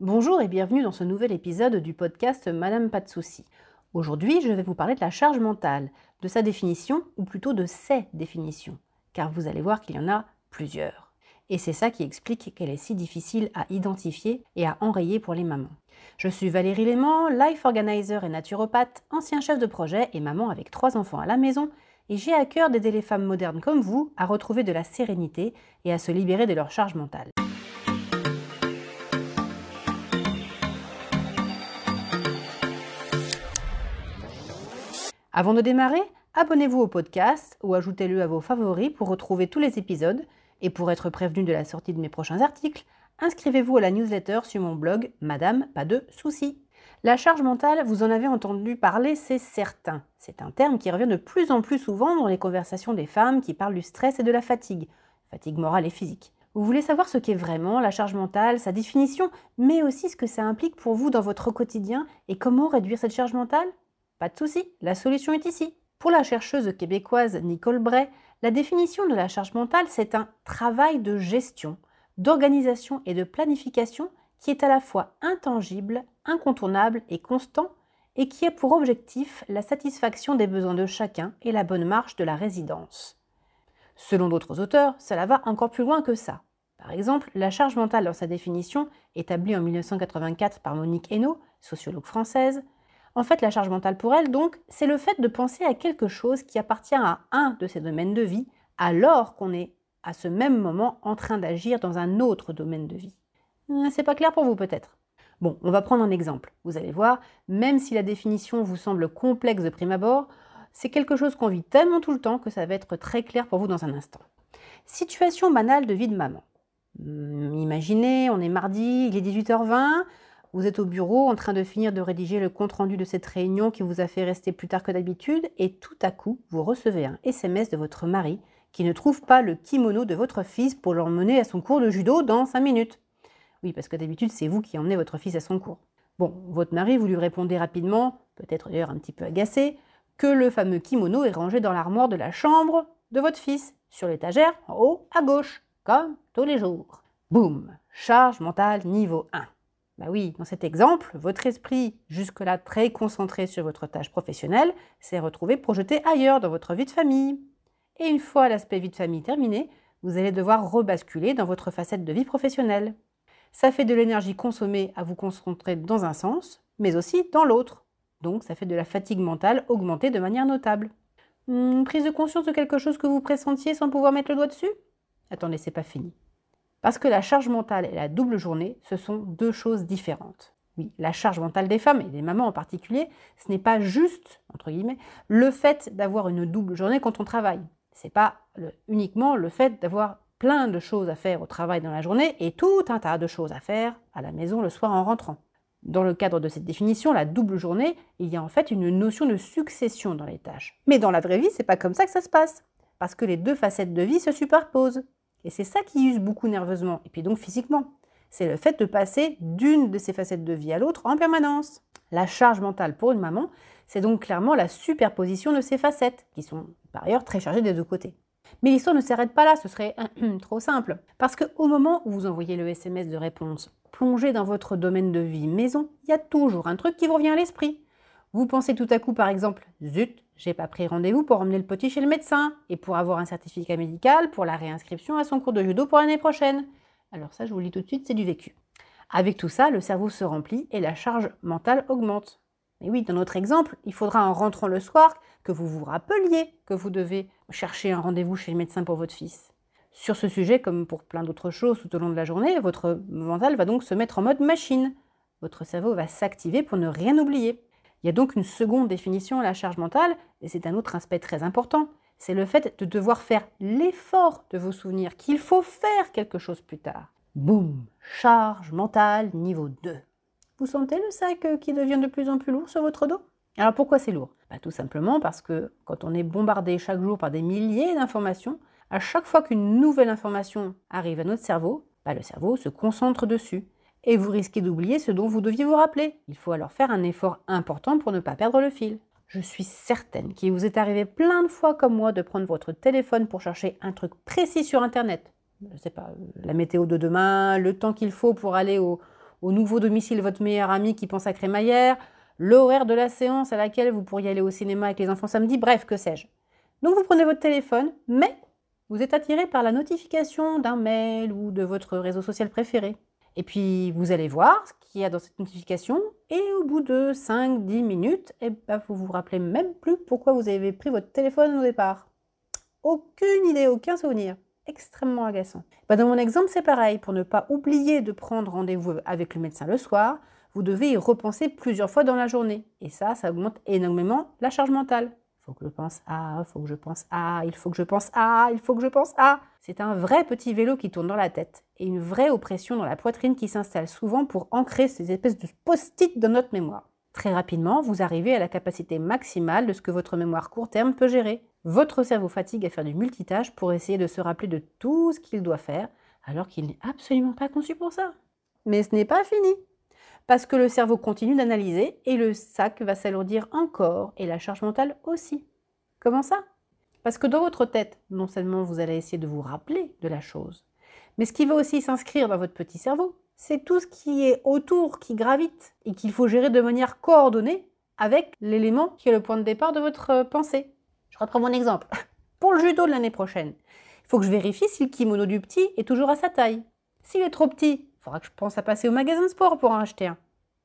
Bonjour et bienvenue dans ce nouvel épisode du podcast Madame Pas de Soucis. Aujourd'hui, je vais vous parler de la charge mentale, de sa définition, ou plutôt de ses définitions, car vous allez voir qu'il y en a plusieurs. Et c'est ça qui explique qu'elle est si difficile à identifier et à enrayer pour les mamans. Je suis Valérie Léman, life organizer et naturopathe, ancien chef de projet et maman avec trois enfants à la maison, et j'ai à cœur d'aider les femmes modernes comme vous à retrouver de la sérénité et à se libérer de leur charge mentale. Avant de démarrer, abonnez-vous au podcast ou ajoutez-le à vos favoris pour retrouver tous les épisodes et pour être prévenu de la sortie de mes prochains articles, inscrivez-vous à la newsletter sur mon blog Madame Pas de Soucis. La charge mentale, vous en avez entendu parler, c'est certain. C'est un terme qui revient de plus en plus souvent dans les conversations des femmes qui parlent du stress et de la fatigue, fatigue morale et physique. Vous voulez savoir ce qu'est vraiment la charge mentale, sa définition, mais aussi ce que ça implique pour vous dans votre quotidien et comment réduire cette charge mentale? Pas de souci, la solution est ici. Pour la chercheuse québécoise Nicole Bray, la définition de la charge mentale, c'est un travail de gestion, d'organisation et de planification qui est à la fois intangible, incontournable et constant, et qui a pour objectif la satisfaction des besoins de chacun et la bonne marche de la résidence. Selon d'autres auteurs, cela va encore plus loin que ça. Par exemple, la charge mentale dans sa définition, établie en 1984 par Monique Hainaut, sociologue française, en fait, la charge mentale pour elle, donc, c'est le fait de penser à quelque chose qui appartient à un de ses domaines de vie, alors qu'on est à ce même moment en train d'agir dans un autre domaine de vie. Euh, c'est pas clair pour vous peut-être? Bon, on va prendre un exemple. Vous allez voir, même si la définition vous semble complexe de prime abord, c'est quelque chose qu'on vit tellement tout le temps que ça va être très clair pour vous dans un instant. Situation banale de vie de maman. Hmm, imaginez, on est mardi, il est 18h20, vous êtes au bureau en train de finir de rédiger le compte-rendu de cette réunion qui vous a fait rester plus tard que d'habitude et tout à coup, vous recevez un SMS de votre mari qui ne trouve pas le kimono de votre fils pour l'emmener à son cours de judo dans 5 minutes. Oui, parce que d'habitude, c'est vous qui emmenez votre fils à son cours. Bon, votre mari, vous lui répondez rapidement, peut-être d'ailleurs un petit peu agacé, que le fameux kimono est rangé dans l'armoire de la chambre de votre fils, sur l'étagère en haut à gauche, comme tous les jours. Boum Charge mentale niveau 1. Bah oui, dans cet exemple, votre esprit, jusque-là très concentré sur votre tâche professionnelle, s'est retrouvé projeté ailleurs dans votre vie de famille. Et une fois l'aspect vie de famille terminé, vous allez devoir rebasculer dans votre facette de vie professionnelle. Ça fait de l'énergie consommée à vous concentrer dans un sens, mais aussi dans l'autre. Donc ça fait de la fatigue mentale augmentée de manière notable. Une prise de conscience de quelque chose que vous pressentiez sans pouvoir mettre le doigt dessus? Attendez, c'est pas fini. Parce que la charge mentale et la double journée, ce sont deux choses différentes. Oui, la charge mentale des femmes, et des mamans en particulier, ce n'est pas juste, entre guillemets, le fait d'avoir une double journée quand on travaille. C'est pas uniquement le fait d'avoir plein de choses à faire au travail dans la journée et tout un tas de choses à faire à la maison le soir en rentrant. Dans le cadre de cette définition, la double journée, il y a en fait une notion de succession dans les tâches. Mais dans la vraie vie, c'est pas comme ça que ça se passe, parce que les deux facettes de vie se superposent. Et c'est ça qui use beaucoup nerveusement, et puis donc physiquement. C'est le fait de passer d'une de ces facettes de vie à l'autre en permanence. La charge mentale pour une maman, c'est donc clairement la superposition de ces facettes, qui sont par ailleurs très chargées des deux côtés. Mais l'histoire ne s'arrête pas là, ce serait trop simple. Parce qu'au moment où vous envoyez le SMS de réponse, plongé dans votre domaine de vie maison, il y a toujours un truc qui vous revient à l'esprit. Vous pensez tout à coup par exemple, zut, j'ai pas pris rendez-vous pour emmener le petit chez le médecin et pour avoir un certificat médical pour la réinscription à son cours de judo pour l'année prochaine. Alors ça, je vous le dis tout de suite, c'est du vécu. Avec tout ça, le cerveau se remplit et la charge mentale augmente. Mais oui, dans notre exemple, il faudra en rentrant le soir que vous vous rappeliez que vous devez chercher un rendez-vous chez le médecin pour votre fils. Sur ce sujet, comme pour plein d'autres choses tout au long de la journée, votre mental va donc se mettre en mode machine. Votre cerveau va s'activer pour ne rien oublier. Il y a donc une seconde définition à la charge mentale, et c'est un autre aspect très important. C'est le fait de devoir faire l'effort de vous souvenir qu'il faut faire quelque chose plus tard. Boum Charge mentale niveau 2. Vous sentez le sac euh, qui devient de plus en plus lourd sur votre dos? Alors pourquoi c'est lourd? Bah, Tout simplement parce que quand on est bombardé chaque jour par des milliers d'informations, à chaque fois qu'une nouvelle information arrive à notre cerveau, bah, le cerveau se concentre dessus. Et vous risquez d'oublier ce dont vous deviez vous rappeler. Il faut alors faire un effort important pour ne pas perdre le fil. Je suis certaine qu'il vous est arrivé plein de fois comme moi de prendre votre téléphone pour chercher un truc précis sur Internet. Je ne sais pas, la météo de demain, le temps qu'il faut pour aller au, au nouveau domicile de votre meilleur ami qui pense à crémaillère, l'horaire de la séance à laquelle vous pourriez aller au cinéma avec les enfants samedi, bref, que sais-je. Donc vous prenez votre téléphone, mais vous êtes attiré par la notification d'un mail ou de votre réseau social préféré. Et puis vous allez voir ce qu'il y a dans cette notification et au bout de 5-10 minutes, eh ben, vous vous rappelez même plus pourquoi vous avez pris votre téléphone au départ. Aucune idée, aucun souvenir. Extrêmement agaçant. Ben, dans mon exemple, c'est pareil. Pour ne pas oublier de prendre rendez-vous avec le médecin le soir, vous devez y repenser plusieurs fois dans la journée. Et ça, ça augmente énormément la charge mentale faut que je pense à, faut que je pense à, il faut que je pense à, il faut que je pense à. C'est un vrai petit vélo qui tourne dans la tête et une vraie oppression dans la poitrine qui s'installe souvent pour ancrer ces espèces de post-it dans notre mémoire. Très rapidement, vous arrivez à la capacité maximale de ce que votre mémoire court terme peut gérer. Votre cerveau fatigue à faire du multitâche pour essayer de se rappeler de tout ce qu'il doit faire, alors qu'il n'est absolument pas conçu pour ça. Mais ce n'est pas fini parce que le cerveau continue d'analyser et le sac va s'alourdir encore et la charge mentale aussi. Comment ça? Parce que dans votre tête, non seulement vous allez essayer de vous rappeler de la chose, mais ce qui va aussi s'inscrire dans votre petit cerveau, c'est tout ce qui est autour, qui gravite et qu'il faut gérer de manière coordonnée avec l'élément qui est le point de départ de votre pensée. Je reprends mon exemple. Pour le judo de l'année prochaine, il faut que je vérifie si le kimono du petit est toujours à sa taille. S'il est trop petit, faudra que je pense à passer au magasin de sport pour en acheter un.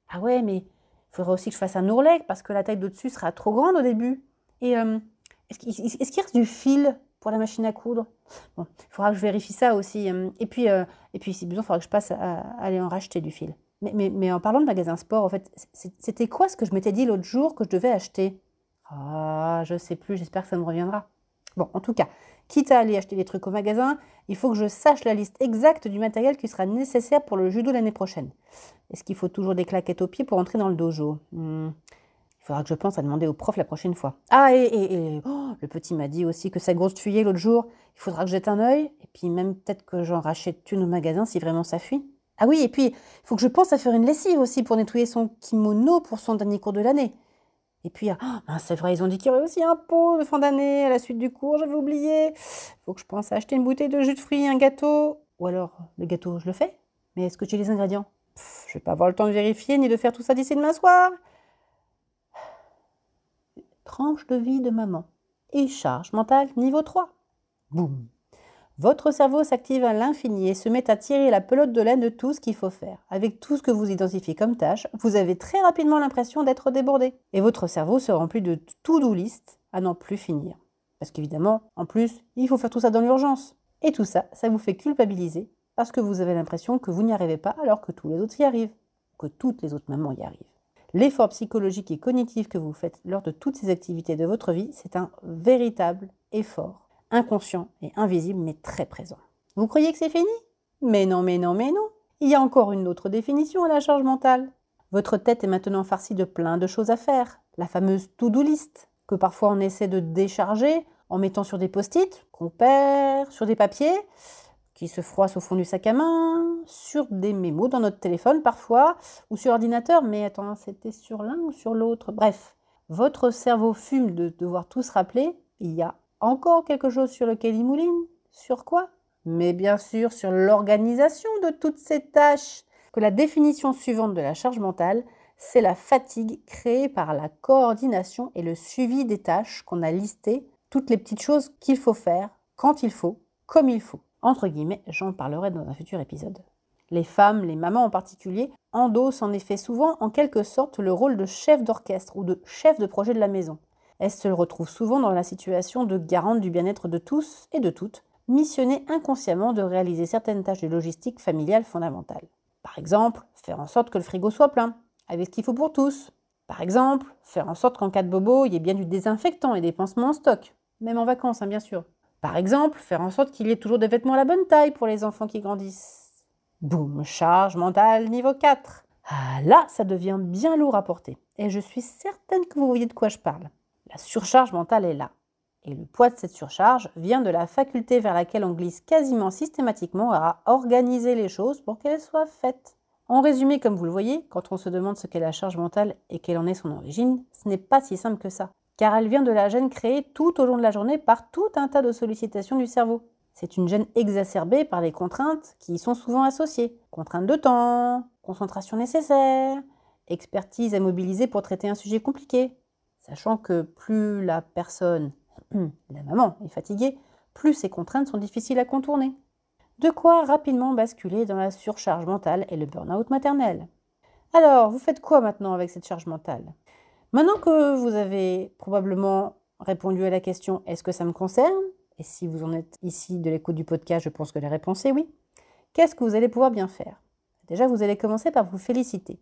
Ah ouais, mais il faudra aussi que je fasse un ourlet parce que la taille d'au-dessus sera trop grande au début. Et euh, est-ce qu'il reste du fil pour la machine à coudre? Bon, il faudra que je vérifie ça aussi. Euh. Et puis, euh, et puis si besoin, il faudra que je passe à, aller en racheter du fil. Mais en parlant de magasin sport, en fait, c'était quoi ce que je m'étais dit l'autre jour que je devais acheter? Ah, je sais plus, j'espère que ça me reviendra. Bon, en tout cas, quitte à aller acheter des trucs au magasin, il faut que je sache la liste exacte du matériel qui sera nécessaire pour le judo l'année prochaine. Est-ce qu'il faut toujours des claquettes aux pieds pour entrer dans le dojo? Hmm. Il faudra que je pense à demander au prof la prochaine fois. Ah, et, oh, le petit m'a dit aussi que sa grosse tuyée l'autre jour, il faudra que je jette un œil, et puis même peut-être que j'en rachète une au magasin si vraiment ça fuit. Ah oui, et puis il faut que je pense à faire une lessive aussi pour nettoyer son kimono pour son dernier cours de l'année. Et puis, ah, c'est vrai, ils ont dit qu'il y aurait aussi un pot de fin d'année à la suite du cours, j'avais oublié. Faut que je pense à acheter une bouteille de jus de fruits, un gâteau. Ou alors, le gâteau, je le fais. Mais est-ce que j'ai les ingrédients? Je vais pas avoir le temps de vérifier ni de faire tout ça d'ici demain soir. Tranche de vie de maman. Et charge mentale niveau 3. Boum votre cerveau s'active à l'infini et se met à tirer la pelote de laine de tout ce qu'il faut faire. Avec tout ce que vous identifiez comme tâche, vous avez très rapidement l'impression d'être débordé. Et votre cerveau se remplit de to-do à n'en plus finir. Parce qu'évidemment, en plus, il faut faire tout ça dans l'urgence. Et tout ça, ça vous fait culpabiliser parce que vous avez l'impression que vous n'y arrivez pas alors que tous les autres y arrivent, que toutes les autres mamans y arrivent. L'effort psychologique et cognitif que vous faites lors de toutes ces activités de votre vie, c'est un véritable effort inconscient et invisible, mais très présent. Vous croyez que c'est fini? Mais non, mais non, mais non. Il y a encore une autre définition à la charge mentale. Votre tête est maintenant farcie de plein de choses à faire. La fameuse to-do list, que parfois on essaie de décharger en mettant sur des post-it qu'on perd, sur des papiers qui se froissent au fond du sac à main, sur des mémos dans notre téléphone parfois, ou sur ordinateur, mais attends, c'était sur l'un ou sur l'autre. Bref, votre cerveau fume de devoir tout se rappeler. Il y a encore quelque chose sur lequel il mouline Sur quoi? Mais bien sûr sur l'organisation de toutes ces tâches. Que la définition suivante de la charge mentale, c'est la fatigue créée par la coordination et le suivi des tâches qu'on a listées, toutes les petites choses qu'il faut faire, quand il faut, comme il faut. Entre guillemets, j'en parlerai dans un futur épisode. Les femmes, les mamans en particulier, endossent en effet souvent en quelque sorte le rôle de chef d'orchestre ou de chef de projet de la maison elle se retrouve souvent dans la situation de garante du bien-être de tous et de toutes, missionnée inconsciemment de réaliser certaines tâches de logistique familiale fondamentales. Par exemple, faire en sorte que le frigo soit plein, avec ce qu'il faut pour tous. Par exemple, faire en sorte qu'en cas de bobo, il y ait bien du désinfectant et des pansements en stock, même en vacances, hein, bien sûr. Par exemple, faire en sorte qu'il y ait toujours des vêtements à la bonne taille pour les enfants qui grandissent. Boum, charge mentale niveau 4. Ah là, ça devient bien lourd à porter. Et je suis certaine que vous voyez de quoi je parle. La surcharge mentale est là. Et le poids de cette surcharge vient de la faculté vers laquelle on glisse quasiment systématiquement à organiser les choses pour qu'elles soient faites. En résumé, comme vous le voyez, quand on se demande ce qu'est la charge mentale et quelle en est son origine, ce n'est pas si simple que ça, car elle vient de la gêne créée tout au long de la journée par tout un tas de sollicitations du cerveau. C'est une gêne exacerbée par les contraintes qui y sont souvent associées. Contraintes de temps, concentration nécessaire, expertise à mobiliser pour traiter un sujet compliqué, sachant que plus la personne, la maman, est fatiguée, plus ces contraintes sont difficiles à contourner. De quoi rapidement basculer dans la surcharge mentale et le burn-out maternel. Alors, vous faites quoi maintenant avec cette charge mentale? Maintenant que vous avez probablement répondu à la question est-ce que ça me concerne? Et si vous en êtes ici de l'écoute du podcast, je pense que la réponse est oui. Qu'est-ce que vous allez pouvoir bien faire? Déjà, vous allez commencer par vous féliciter.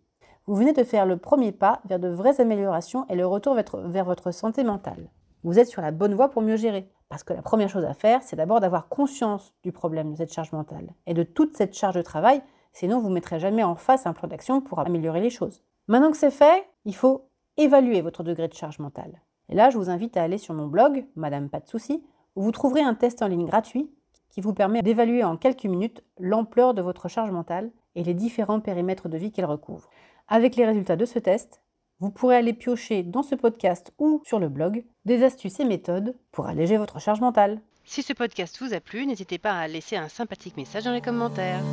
Vous venez de faire le premier pas vers de vraies améliorations et le retour vers votre santé mentale. Vous êtes sur la bonne voie pour mieux gérer. Parce que la première chose à faire, c'est d'abord d'avoir conscience du problème de cette charge mentale et de toute cette charge de travail, sinon vous ne mettrez jamais en face un plan d'action pour améliorer les choses. Maintenant que c'est fait, il faut évaluer votre degré de charge mentale. Et là, je vous invite à aller sur mon blog, Madame Pas de Soucis, où vous trouverez un test en ligne gratuit qui vous permet d'évaluer en quelques minutes l'ampleur de votre charge mentale et les différents périmètres de vie qu'elle recouvre. Avec les résultats de ce test, vous pourrez aller piocher dans ce podcast ou sur le blog des astuces et méthodes pour alléger votre charge mentale. Si ce podcast vous a plu, n'hésitez pas à laisser un sympathique message dans les commentaires.